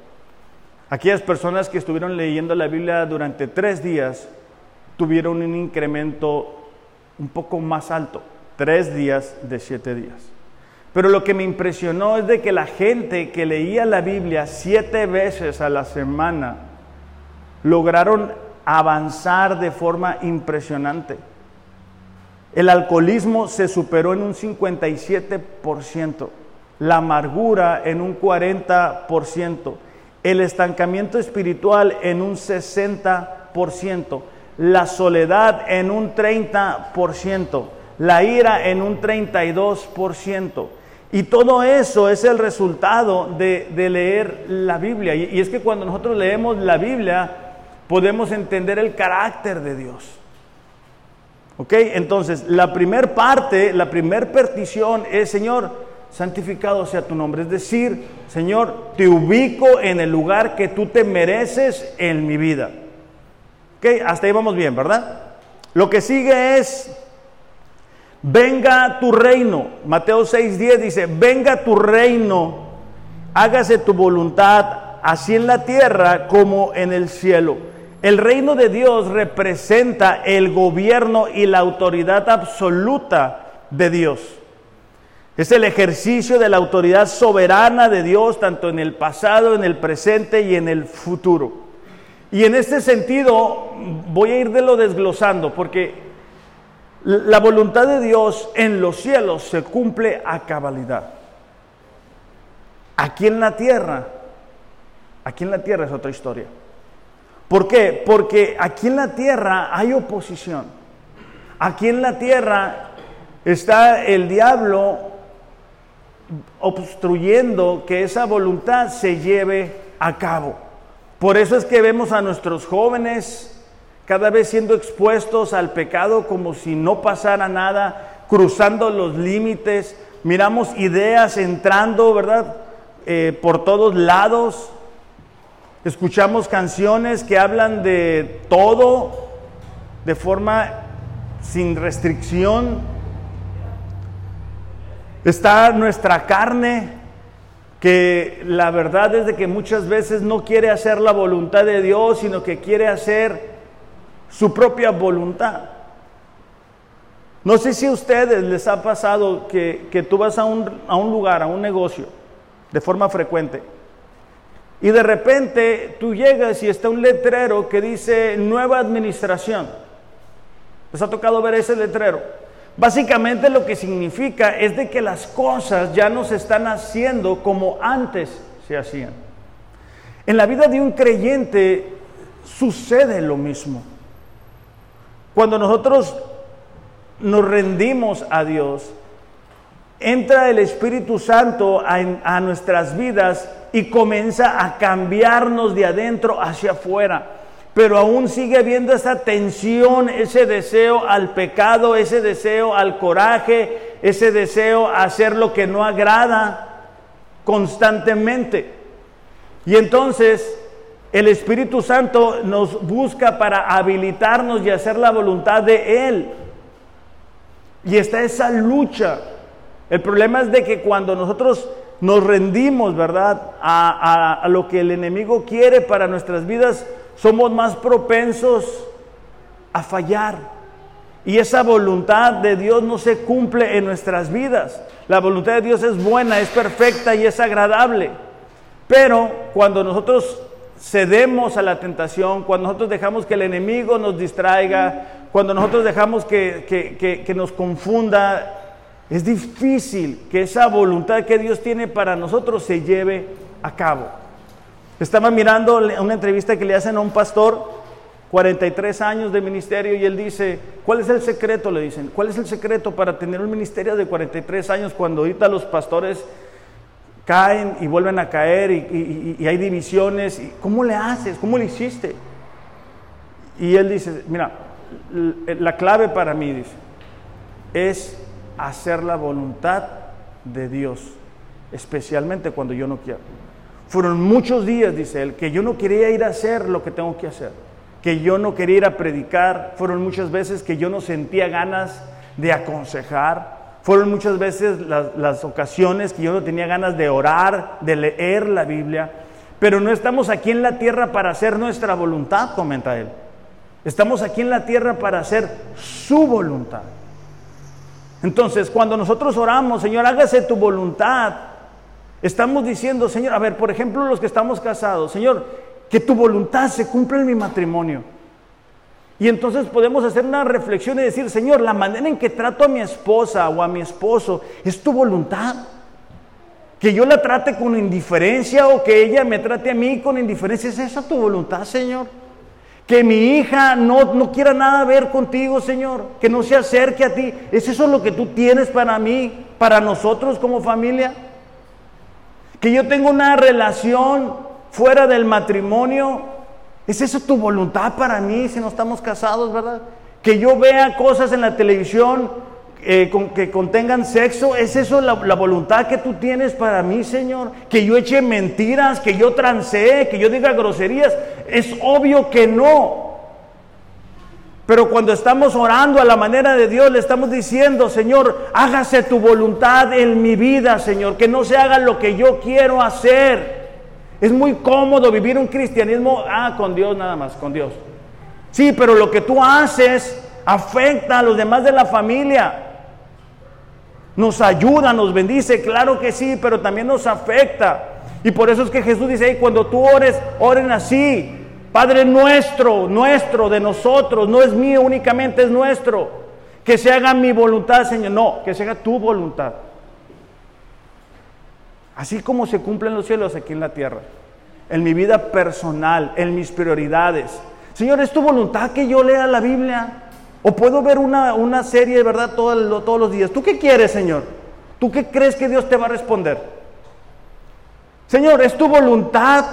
Aquellas personas que estuvieron leyendo la Biblia durante tres días tuvieron un incremento un poco más alto, tres días de siete días. Pero lo que me impresionó es de que la gente que leía la Biblia siete veces a la semana lograron avanzar de forma impresionante. El alcoholismo se superó en un 57%, la amargura en un 40%, el estancamiento espiritual en un 60%, la soledad en un 30%, la ira en un 32%. Y todo eso es el resultado de, leer la Biblia. Y, es que cuando nosotros leemos la Biblia, podemos entender el carácter de Dios. ¿Ok? Entonces, la primer parte, la primer petición es, Señor, santificado sea tu nombre. Es decir, Señor, te ubico en el lugar que tú te mereces en mi vida hasta ahí vamos bien, ¿verdad? Lo que sigue es, venga tu reino. Mateo 6:10 dice, venga tu reino, hágase tu voluntad, así en la tierra como en el cielo. El reino de Dios representa el gobierno y la autoridad absoluta de Dios. Es el ejercicio de la autoridad soberana de Dios, tanto en el pasado, en el presente y en el futuro. Y en este sentido voy a ir de lo desglosando, porque la voluntad de Dios en los cielos se cumple a cabalidad. Aquí en la tierra, aquí en la tierra es otra historia. ¿Por qué? Porque aquí en la tierra hay oposición. Aquí en la tierra está el diablo obstruyendo que esa voluntad se lleve a cabo. Por eso es que vemos a nuestros jóvenes cada vez siendo expuestos al pecado como si no pasara nada, cruzando los límites, miramos ideas entrando, ¿verdad? Eh, por todos lados, escuchamos canciones que hablan de todo de forma sin restricción. Está nuestra carne que la verdad es de que muchas veces no quiere hacer la voluntad de Dios, sino que quiere hacer su propia voluntad. No sé si a ustedes les ha pasado que, tú vas a un, a un lugar, a un negocio, de forma frecuente, y de repente tú llegas y está un letrero que dice nueva administración. ¿Les ha tocado ver ese letrero? Básicamente lo que significa es de que las cosas ya no se están haciendo como antes se hacían. En la vida de un creyente sucede lo mismo. Cuando nosotros nos rendimos a Dios, entra el Espíritu Santo a, a, nuestras vidas y comienza a cambiarnos de adentro hacia afuera pero aún sigue habiendo esa tensión, ese deseo al pecado, ese deseo al coraje, ese deseo a hacer lo que no agrada constantemente. Y entonces el Espíritu Santo nos busca para habilitarnos y hacer la voluntad de Él. Y está esa lucha. El problema es de que cuando nosotros nos rendimos, ¿verdad?, a, a lo que el enemigo quiere para nuestras vidas, somos más propensos a fallar. Y esa voluntad de Dios no se cumple en nuestras vidas. La voluntad de Dios es buena, es perfecta y es agradable. Pero cuando nosotros cedemos a la tentación, cuando nosotros dejamos que el enemigo nos distraiga, cuando nosotros dejamos que, nos confunda, es difícil que esa voluntad que Dios tiene para nosotros se lleve a cabo. Estaba mirando una entrevista que le hacen a un pastor, 43 años de ministerio, y él dice, ¿cuál es el secreto? Le dicen, ¿cuál es el secreto para tener un ministerio de 43 años cuando ahorita los pastores caen y vuelven a caer y, hay divisiones. ¿Cómo le haces? ¿Cómo le hiciste? Y él dice, mira, la clave para mí, es hacer la voluntad de Dios, especialmente cuando yo no quiero. Fueron muchos días, dice él, que yo no quería ir a hacer lo que tengo que hacer, que yo no quería ir a predicar, fueron muchas veces que yo no sentía ganas de aconsejar, fueron muchas veces las, ocasiones que yo no tenía ganas de orar, de leer la Biblia, pero no estamos aquí en la tierra para hacer nuestra voluntad, comenta él. Estamos aquí en la tierra para hacer su voluntad. Entonces, cuando nosotros oramos, Señor, hágase tu voluntad, estamos diciendo, Señor, a ver, por ejemplo, los que estamos casados, Señor, que tu voluntad se cumpla en mi matrimonio. Y entonces podemos hacer una reflexión y decir, Señor, la manera en que trato a mi esposa o a mi esposo es tu voluntad. Que yo la trate con indiferencia o que ella me trate a mí con indiferencia. ¿Es esa tu voluntad, Señor? Que mi hija no, no quiera nada ver contigo, Señor. Que no se acerque a ti. ¿Es eso lo que tú tienes para mí, para nosotros como familia? Que yo tenga una relación fuera del matrimonio ¿Es eso tu voluntad para mí si no estamos casados, verdad? Que yo vea cosas en la televisión eh, que contengan sexo, ¿es eso la, voluntad que tú tienes para mí, Señor? Que yo eche mentiras, que yo transee, que yo diga groserías. Es obvio que no. Pero cuando estamos orando a la manera de Dios, le estamos diciendo, Señor, hágase tu voluntad en mi vida, Señor, que no se haga lo que yo quiero hacer. Es muy cómodo vivir un cristianismo, ah, con Dios nada más, con Dios. Sí, pero lo que tú haces afecta a los demás de la familia. Nos ayuda, nos bendice, claro que sí, pero también nos afecta. Y por eso es que Jesús dice, cuando tú ores, oren así. Padre nuestro, nuestro, de nosotros, no es mío únicamente, es nuestro. Que se haga mi voluntad, Señor. No, que se haga tu voluntad. Así como se cumplen los cielos aquí en la tierra. En mi vida personal, en mis prioridades. Señor, ¿es tu voluntad que yo lea la Biblia? ¿O puedo ver una, serie de verdad todos los días? ¿Tú qué quieres, Señor? ¿Tú qué crees que Dios te va a responder? Señor, ¿es tu voluntad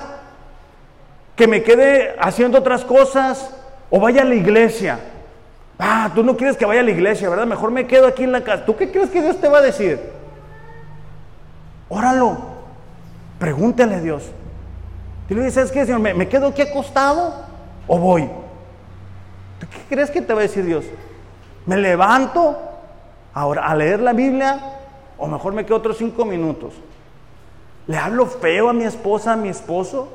que me quede haciendo otras cosas o vaya a la iglesia? Ah, tú no quieres que vaya a la iglesia, ¿verdad? Mejor me quedo aquí en la casa. ¿Tú qué crees que Dios te va a decir? Óralo. Pregúntale a Dios. Y le dices, ¿qué, Señor? ¿Me, quedo aquí acostado o voy? Qué crees que te va a decir Dios? ¿Me levanto ahora a leer la Biblia o mejor me quedo otros cinco minutos? ¿Le hablo feo a mi esposa, a mi esposo?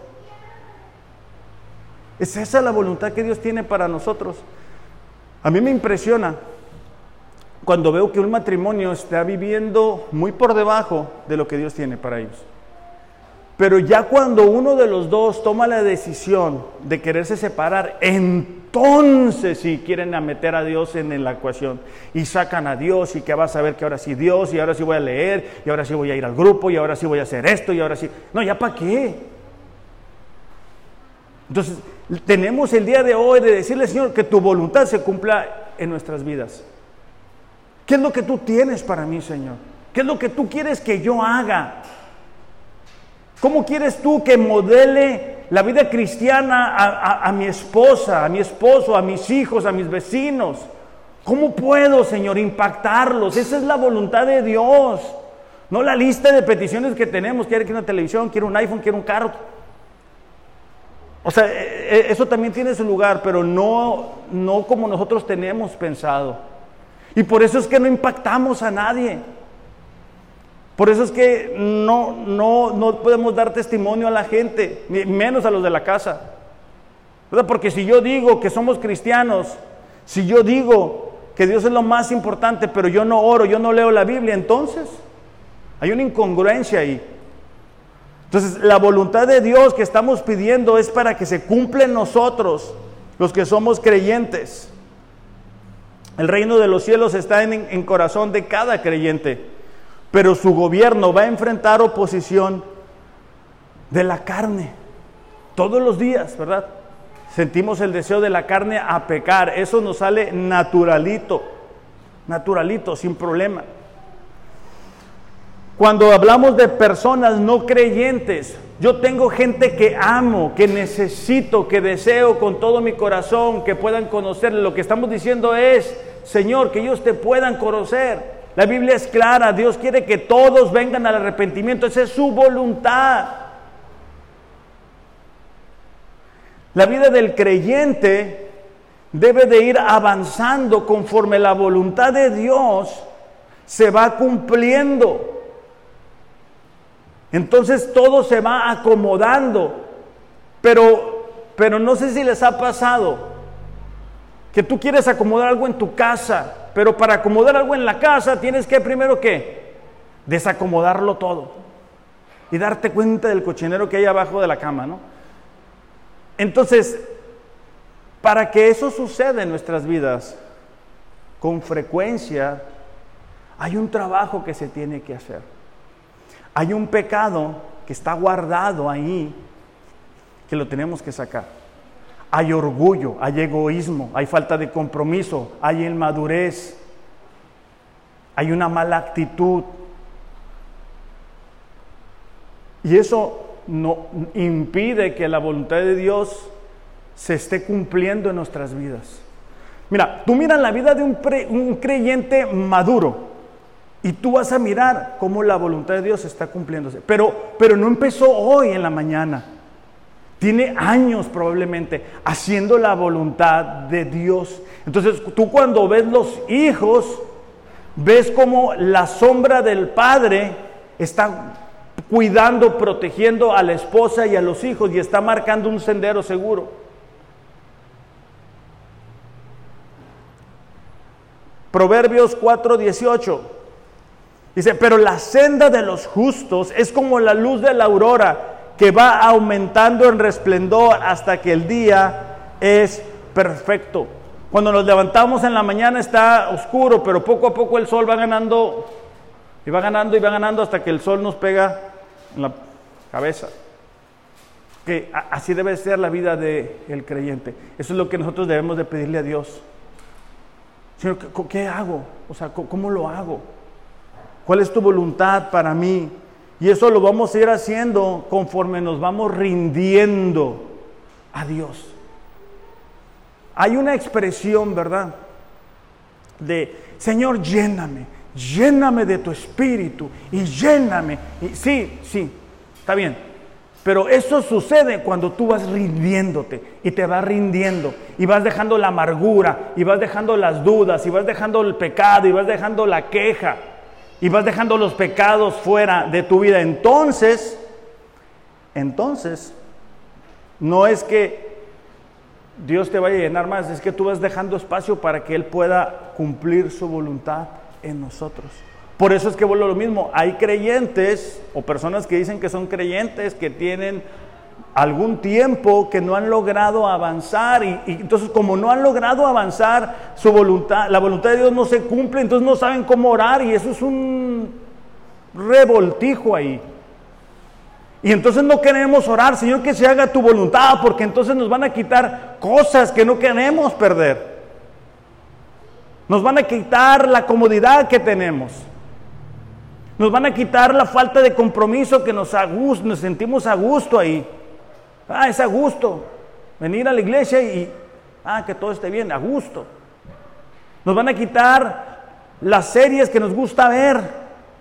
¿Es esa la voluntad que Dios tiene para nosotros? A mí me impresiona cuando veo que un matrimonio está viviendo muy por debajo de lo que Dios tiene para ellos. Pero ya cuando uno de los dos toma la decisión de quererse separar, entonces sí quieren meter a Dios en la ecuación y sacan a Dios y que vas a ver que ahora sí Dios y ahora sí voy a leer y ahora sí voy a ir al grupo y ahora sí voy a hacer esto y ahora sí. No, ya para qué. Entonces, tenemos el día de hoy de decirle, Señor, que tu voluntad se cumpla en nuestras vidas. ¿Qué es lo que tú tienes para mí, Señor? ¿Qué es lo que tú quieres que yo haga? ¿Cómo quieres tú que modele la vida cristiana a, mi esposa, a mi esposo, a mis hijos, a mis vecinos? ¿Cómo puedo, Señor, impactarlos? Esa es la voluntad de Dios. No la lista de peticiones que tenemos. Quiere que una televisión, quiere un iPhone, quiere un carro. O sea, e, e, eso también tiene su lugar, pero no, no como nosotros tenemos pensado. Y por eso es que no impactamos a nadie. Por eso es que no, no, no podemos dar testimonio a la gente, menos a los de la casa. Porque si yo digo que somos cristianos, si yo digo que Dios es lo más importante, pero yo no oro, yo no leo la Biblia, entonces hay una incongruencia ahí. Entonces, la voluntad de Dios que estamos pidiendo es para que se cumpla en nosotros, los que somos creyentes. El reino de los cielos está en, en corazón de cada creyente, pero su gobierno va a enfrentar oposición de la carne todos los días, ¿verdad? Sentimos el deseo de la carne a pecar, eso nos sale naturalito, naturalito, sin problema. Cuando hablamos de personas no creyentes, yo tengo gente que amo, que necesito, que deseo con todo mi corazón que puedan conocer. Lo que estamos diciendo es, Señor, que ellos te puedan conocer. La Biblia es clara, Dios quiere que todos vengan al arrepentimiento, esa es su voluntad. La vida del creyente debe de ir avanzando conforme la voluntad de Dios se va cumpliendo. Entonces todo se va acomodando. Pero, pero no sé si les ha pasado que tú quieres acomodar algo en tu casa, pero para acomodar algo en la casa tienes que primero que desacomodarlo todo y darte cuenta del cochinero que hay abajo de la cama, ¿no? Entonces, para que eso suceda en nuestras vidas, con frecuencia hay un trabajo que se tiene que hacer. Hay un pecado que está guardado ahí que lo tenemos que sacar. Hay orgullo, hay egoísmo, hay falta de compromiso, hay inmadurez, hay una mala actitud. Y eso no impide que la voluntad de Dios se esté cumpliendo en nuestras vidas. Mira, tú miras la vida de un, creyente maduro, y tú vas a mirar cómo la voluntad de Dios está cumpliéndose. Pero, pero no empezó hoy en la mañana. Tiene años probablemente haciendo la voluntad de Dios. Entonces tú cuando ves los hijos, ves como la sombra del Padre está cuidando, protegiendo a la esposa y a los hijos y está marcando un sendero seguro. Proverbios 4:18. Dice, pero la senda de los justos es como la luz de la aurora que va aumentando en resplendor hasta que el día es perfecto. Cuando nos levantamos en la mañana está oscuro, pero poco a poco el sol va ganando y va ganando y va ganando hasta que el sol nos pega en la cabeza. Que así debe ser la vida del creyente. Eso es lo que nosotros debemos de pedirle a Dios. Señor, ¿qué, hago? O sea, ¿cómo lo hago? ¿Cuál es tu voluntad para mí? Y eso lo vamos a ir haciendo conforme nos vamos rindiendo a Dios. Hay una expresión, ¿verdad? De, Señor, lléname, lléname de tu espíritu y lléname. Y, sí, sí, está bien. Pero eso sucede cuando tú vas rindiéndote y te vas rindiendo y vas dejando la amargura y vas dejando las dudas y vas dejando el pecado y vas dejando la queja y vas dejando los pecados fuera de tu vida, entonces, entonces, no es que Dios te vaya a llenar más, es que tú vas dejando espacio para que Él pueda cumplir su voluntad en nosotros. Por eso es que vuelvo a lo mismo, hay creyentes o personas que dicen que son creyentes, que tienen algún tiempo que no han logrado avanzar y, entonces como no han logrado avanzar, su voluntad, la voluntad de Dios no se cumple, entonces no saben cómo orar y eso es un revoltijo ahí. Y entonces no queremos orar, Señor, que se haga tu voluntad, porque entonces nos van a quitar cosas que no queremos perder. Nos van a quitar la comodidad que tenemos. Nos van a quitar la falta de compromiso que nos, nos sentimos a gusto ahí. Ah, es a gusto. Venir a la iglesia y, ah, que todo esté bien, a gusto. Nos van a quitar las series que nos gusta ver.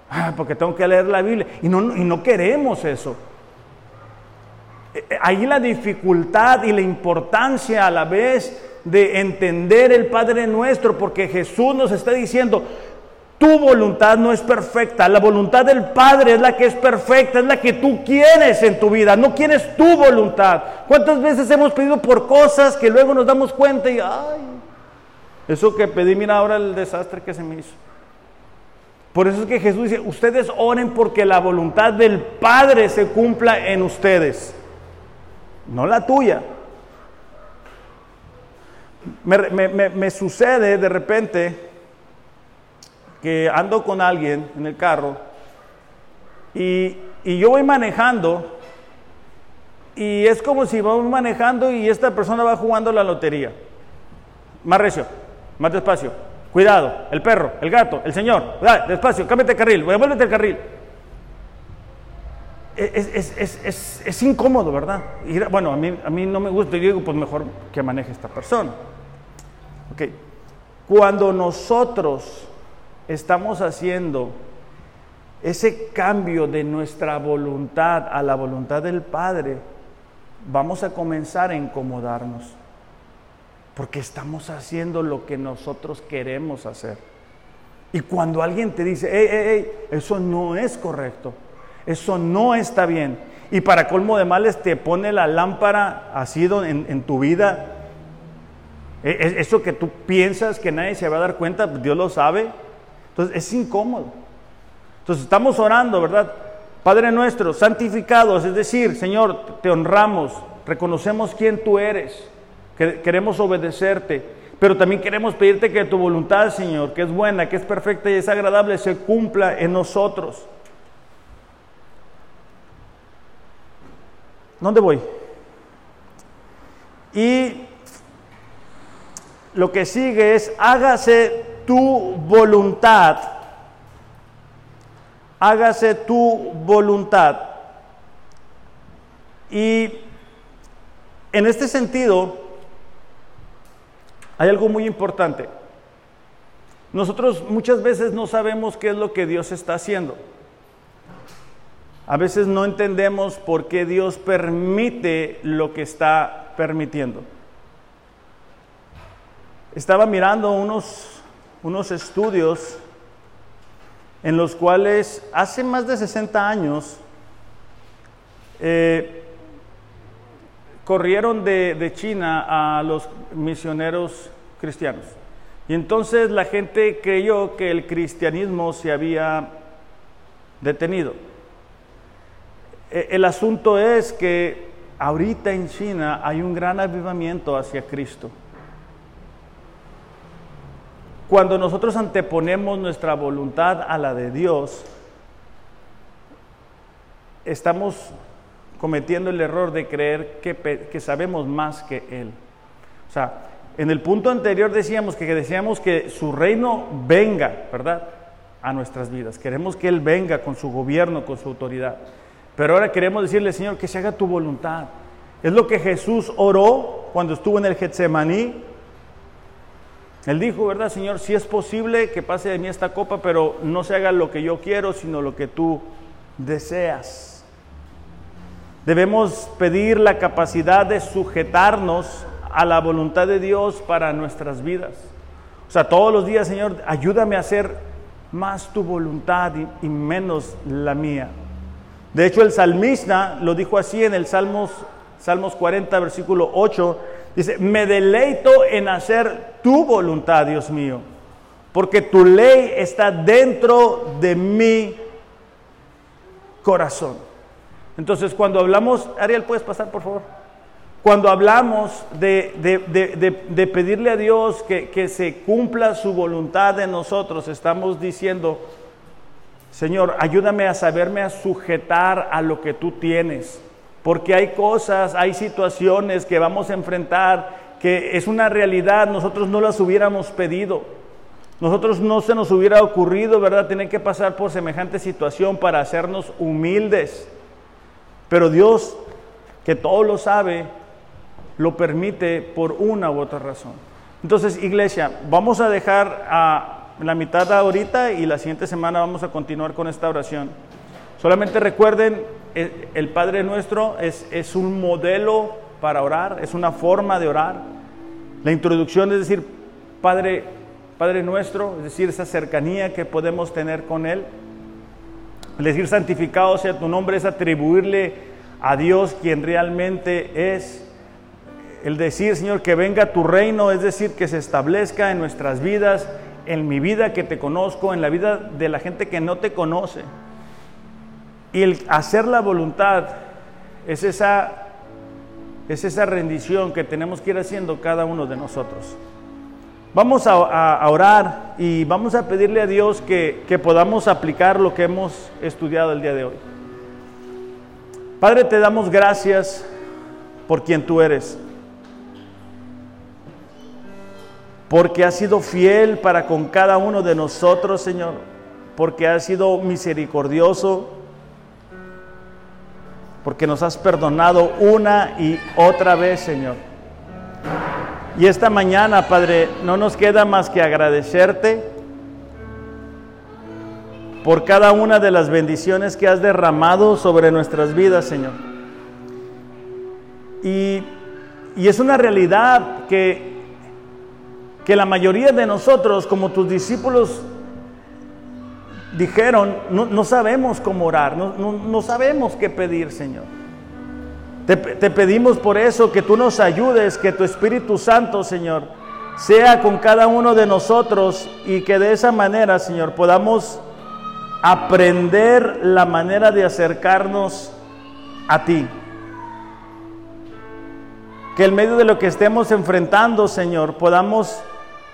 Ah, porque tengo que leer la Biblia. Y no, y no queremos eso. Eh, eh, ahí la dificultad y la importancia a la vez de entender el Padre nuestro, porque Jesús nos está diciendo, tu voluntad no es perfecta, la voluntad del Padre es la que es perfecta, es la que tú quieres en tu vida, no quieres tu voluntad. ¿Cuántas veces hemos pedido por cosas que luego nos damos cuenta y, ay, eso que pedí, mira ahora el desastre que se me hizo? Por eso es que Jesús dice, ustedes oren porque la voluntad del Padre se cumpla en ustedes, no la tuya. Me, sucede de repente que ando con alguien en el carro y, y yo voy manejando y es como si vamos manejando y esta persona va jugando la lotería. Más recio, más despacio. Cuidado, el perro, el gato, el señor. despacio, cámbiate el carril, vuélvete el carril. Es, incómodo, ¿verdad? bueno, a mí, a mí no me gusta, yo digo, pues mejor que maneje esta persona. Ok. Cuando nosotros estamos haciendo ese cambio de nuestra voluntad a la voluntad del Padre, vamos a comenzar a incomodarnos, porque estamos haciendo lo que nosotros queremos hacer. Y cuando alguien te dice, hey, hey, hey, eso no es correcto, eso no está bien, y para colmo de males te pone la lámpara así en, en tu vida, e, e, eso que tú piensas que nadie se va a dar cuenta, Dios lo sabe, entonces es incómodo. Entonces estamos orando, ¿verdad? Padre nuestro, santificados, es decir, Señor, te honramos, reconocemos quién tú eres, queremos obedecerte, pero también queremos pedirte que tu voluntad, Señor, que es buena, que es perfecta y es agradable, se cumpla en nosotros. ¿Dónde voy? Y lo que sigue es, hágase tu voluntad hágase tu voluntad. Y en este sentido, hay algo muy importante. Nosotros muchas veces no sabemos qué es lo que Dios está haciendo. A veces no entendemos por qué Dios permite lo que está permitiendo. Estaba mirando unos, unos estudios en los cuales hace más de 60 años eh, corrieron de, China a los misioneros cristianos. Y entonces la gente creyó que el cristianismo se había detenido. E, el asunto es que ahorita en China hay un gran avivamiento hacia Cristo. Cuando nosotros anteponemos nuestra voluntad a la de Dios, estamos cometiendo el error de creer que, sabemos más que Él. O sea, en el punto anterior decíamos que decíamos que su reino venga, ¿verdad? A nuestras vidas. Queremos que Él venga con su gobierno, con su autoridad. Pero ahora queremos decirle, Señor, que se haga tu voluntad. Es lo que Jesús oró cuando estuvo en el Getsemaní él dijo, ¿verdad, Señor? Si es posible que pase de mí esta copa, pero no se haga lo que yo quiero, sino lo que tú deseas. Debemos pedir la capacidad de sujetarnos a la voluntad de Dios para nuestras vidas. O sea, todos los días, Señor, ayúdame a hacer más tu voluntad y, menos la mía. De hecho, el salmista lo dijo así en el Salmos, Salmos 40, versículo 8. Dice, me deleito en hacer tu voluntad, Dios mío, porque tu ley está dentro de mi corazón. Entonces, cuando hablamos, Ariel, ¿puedes pasar, por favor? Cuando hablamos de, pedirle a Dios que, que se cumpla su voluntad en nosotros, estamos diciendo, Señor, ayúdame a saberme a sujetar a lo que tú tienes porque hay cosas, hay situaciones que vamos a enfrentar que es una realidad, nosotros no las hubiéramos pedido. Nosotros no se nos hubiera ocurrido, ¿verdad?, tener que pasar por semejante situación para hacernos humildes. Pero Dios, que todo lo sabe, lo permite por una u otra razón. Entonces, iglesia, vamos a dejar a la mitad ahorita y la siguiente semana vamos a continuar con esta oración. Solamente recuerden, el Padre nuestro es, es un modelo para orar, es una forma de orar. La introducción es decir, Padre, Padre nuestro, es decir, esa cercanía que podemos tener con Él. El decir santificado sea tu nombre es atribuirle a Dios quien realmente es. El decir, Señor, que venga tu reino, es decir, que se establezca en nuestras vidas en mi vida que te conozco, en la vida de la gente que no te conoce. Y el hacer la voluntad es esa, es esa rendición que tenemos que ir haciendo cada uno de nosotros. Vamos a, orar y vamos a pedirle a Dios que, que podamos aplicar lo que hemos estudiado el día de hoy. Padre, te damos gracias por quien tú eres. Porque has sido fiel para con cada uno de nosotros, Señor. Porque has sido misericordioso. Porque nos has perdonado una y otra vez, Señor. Y esta mañana, Padre, no nos queda más que agradecerte por cada una de las bendiciones que has derramado sobre nuestras vidas, Señor. Y, es una realidad que, que la mayoría de nosotros, como tus discípulos dijeron, no, sabemos cómo orar, no, no sabemos qué pedir, Señor. Te, pedimos por eso que tú nos ayudes, que tu Espíritu Santo, Señor, sea con cada uno de nosotros y que de esa manera, Señor, podamos aprender la manera de acercarnos a ti. Que en medio de lo que estemos enfrentando, Señor, podamos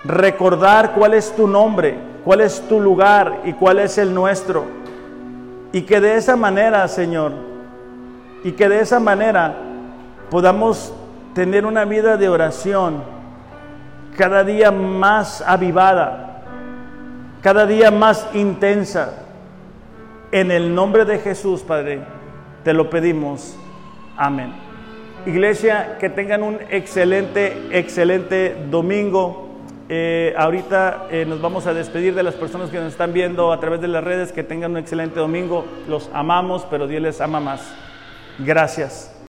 recordar cuál es tu nombre, cuál es tu lugar y cuál es el nuestro. Y que de esa manera, Señor, y que de esa manera podamos tener una vida de oración cada día más avivada, cada día más intensa. En el nombre de Jesús, Padre, te lo pedimos. Amén. Iglesia, que tengan un excelente, excelente domingo. Eh, ahorita eh, nos vamos a despedir de las personas que nos están viendo a través de las redes. Que tengan un excelente domingo. Los amamos, pero Dios les ama más. Gracias.